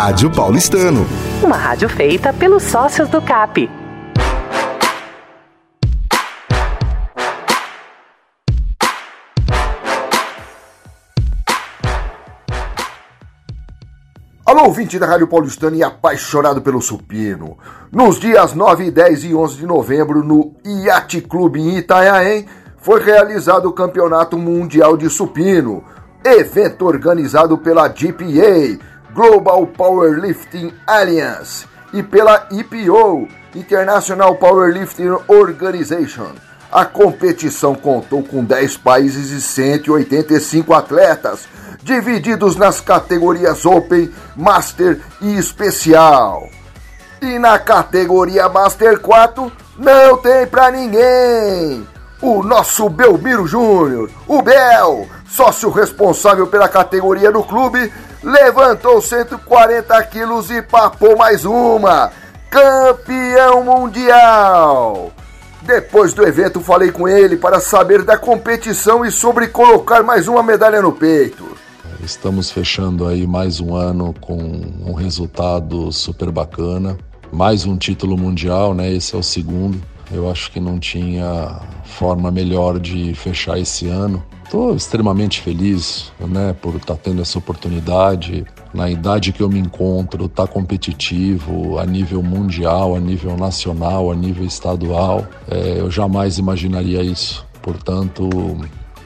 Rádio Paulistano. Uma rádio feita pelos sócios do CAP. Alô, ouvinte da Rádio Paulistana e apaixonado pelo supino. Nos dias 9, 10 e 11 de novembro, no Iate Clube em Itanhaém, foi realizado o Campeonato Mundial de Supino, evento organizado pela GPA, Global Powerlifting Alliance, e pela EPO, International Powerlifting Organization. A competição contou com 10 países e 185 atletas divididos nas categorias Open, Master e Especial. E na categoria Master 4 não tem pra ninguém. O nosso Belmiro Júnior, o Bel, sócio responsável pela categoria do clube, levantou 140 quilos e papou mais uma. Campeão mundial! Depois do evento, falei com ele para saber da competição e sobre colocar mais uma medalha no peito. Estamos fechando aí mais um ano com um resultado super bacana. Mais um título mundial, né? Esse é o segundo. Eu acho que não tinha forma melhor de fechar esse ano. Estou extremamente feliz, né, por estar tá tendo essa oportunidade. Na idade que eu me encontro, estar tá competitivo a nível mundial, a nível nacional, a nível estadual. É, eu jamais imaginaria isso. Portanto,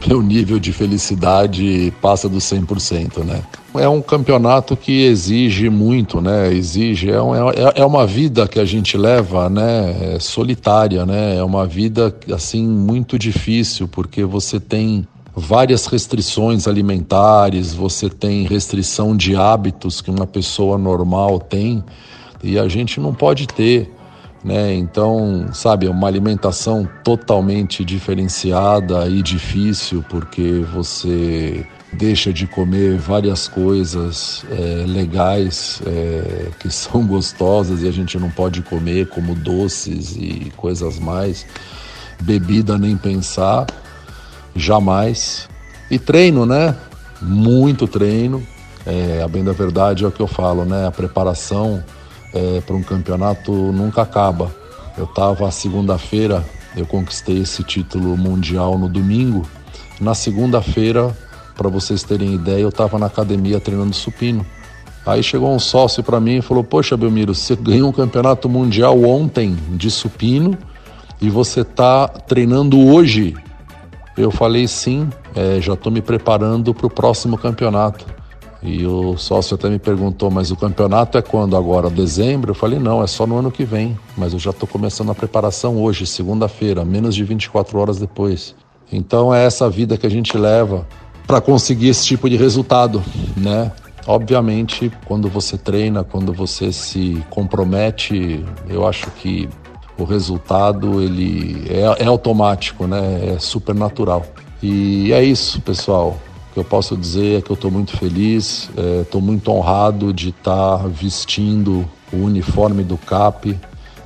meu nível de felicidade passa dos 100%, né? É um campeonato que exige muito, né? Exige, é, um, é, é uma vida que a gente leva, né? É solitária, né? É uma vida, assim, muito difícil, porque você tem várias restrições alimentares, você tem restrição de hábitos que uma pessoa normal tem e a gente não pode ter né? Então, sabe, é uma alimentação totalmente diferenciada e difícil porque você deixa de comer várias coisas é, legais é, que são gostosas e a gente não pode comer, como doces e coisas mais. Bebida nem pensar, jamais. E treino, né? Muito treino. É, a bem da verdade é o que eu falo, né? A preparação é, para um campeonato nunca acaba. Eu estava segunda-feira, eu conquistei esse título mundial no domingo. Na segunda-feira, para vocês terem ideia, eu estava na academia treinando supino. Aí chegou um sócio para mim e falou: Poxa, Belmiro, você ganhou um campeonato mundial ontem de supino e você está treinando hoje. Eu falei: Sim, é, já estou me preparando para o próximo campeonato. E o sócio até me perguntou, mas o campeonato é quando agora? Dezembro? Eu falei, não, é só no ano que vem. Mas eu já estou começando a preparação hoje, segunda-feira, menos de 24 horas depois. Então é essa vida que a gente leva para conseguir esse tipo de resultado, né? Obviamente, quando você treina, quando você se compromete, eu acho que o resultado ele é, é automático, né? É super natural. E é isso, pessoal. O que eu posso dizer é que eu estou muito feliz, estou é, muito honrado de estar tá vestindo o uniforme do CAP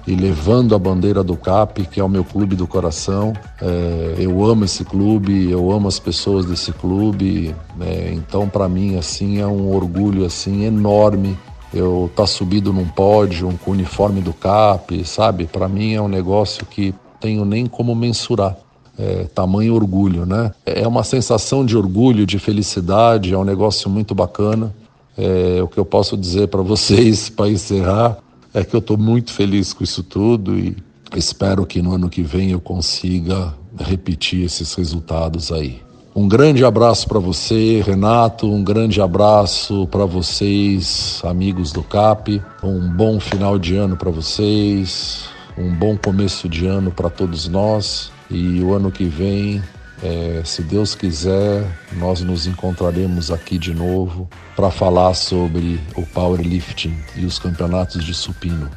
e levando a bandeira do CAP, que é o meu clube do coração. É, eu amo esse clube, eu amo as pessoas desse clube, é, então para mim assim é um orgulho assim enorme eu estar tá subido num pódio com o uniforme do CAP, sabe? Para mim é um negócio que tenho nem como mensurar é, tamanho orgulho, né? É uma sensação de orgulho, de felicidade, é um negócio muito bacana. É, o que eu posso dizer para vocês, para encerrar, é que eu estou muito feliz com isso tudo e espero que no ano que vem eu consiga repetir esses resultados aí. Um grande abraço para você, Renato. Um grande abraço para vocês, amigos do CAP. Um bom final de ano para vocês. Um bom começo de ano para todos nós. E o ano que vem, é, se Deus quiser, nós nos encontraremos aqui de novo para falar sobre o powerlifting e os campeonatos de supino.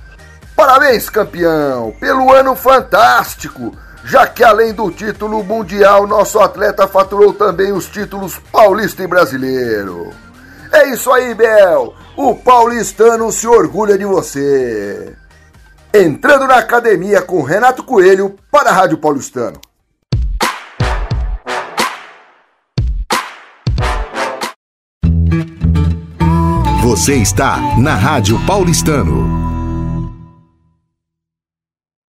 Parabéns, campeão, pelo ano fantástico! Já que além do título mundial, nosso atleta faturou também os títulos paulista e brasileiro. É isso aí, Bel! O paulistano se orgulha de você! Entrando na academia com Renato Coelho para a Rádio Paulistano. Você está na Rádio Paulistano.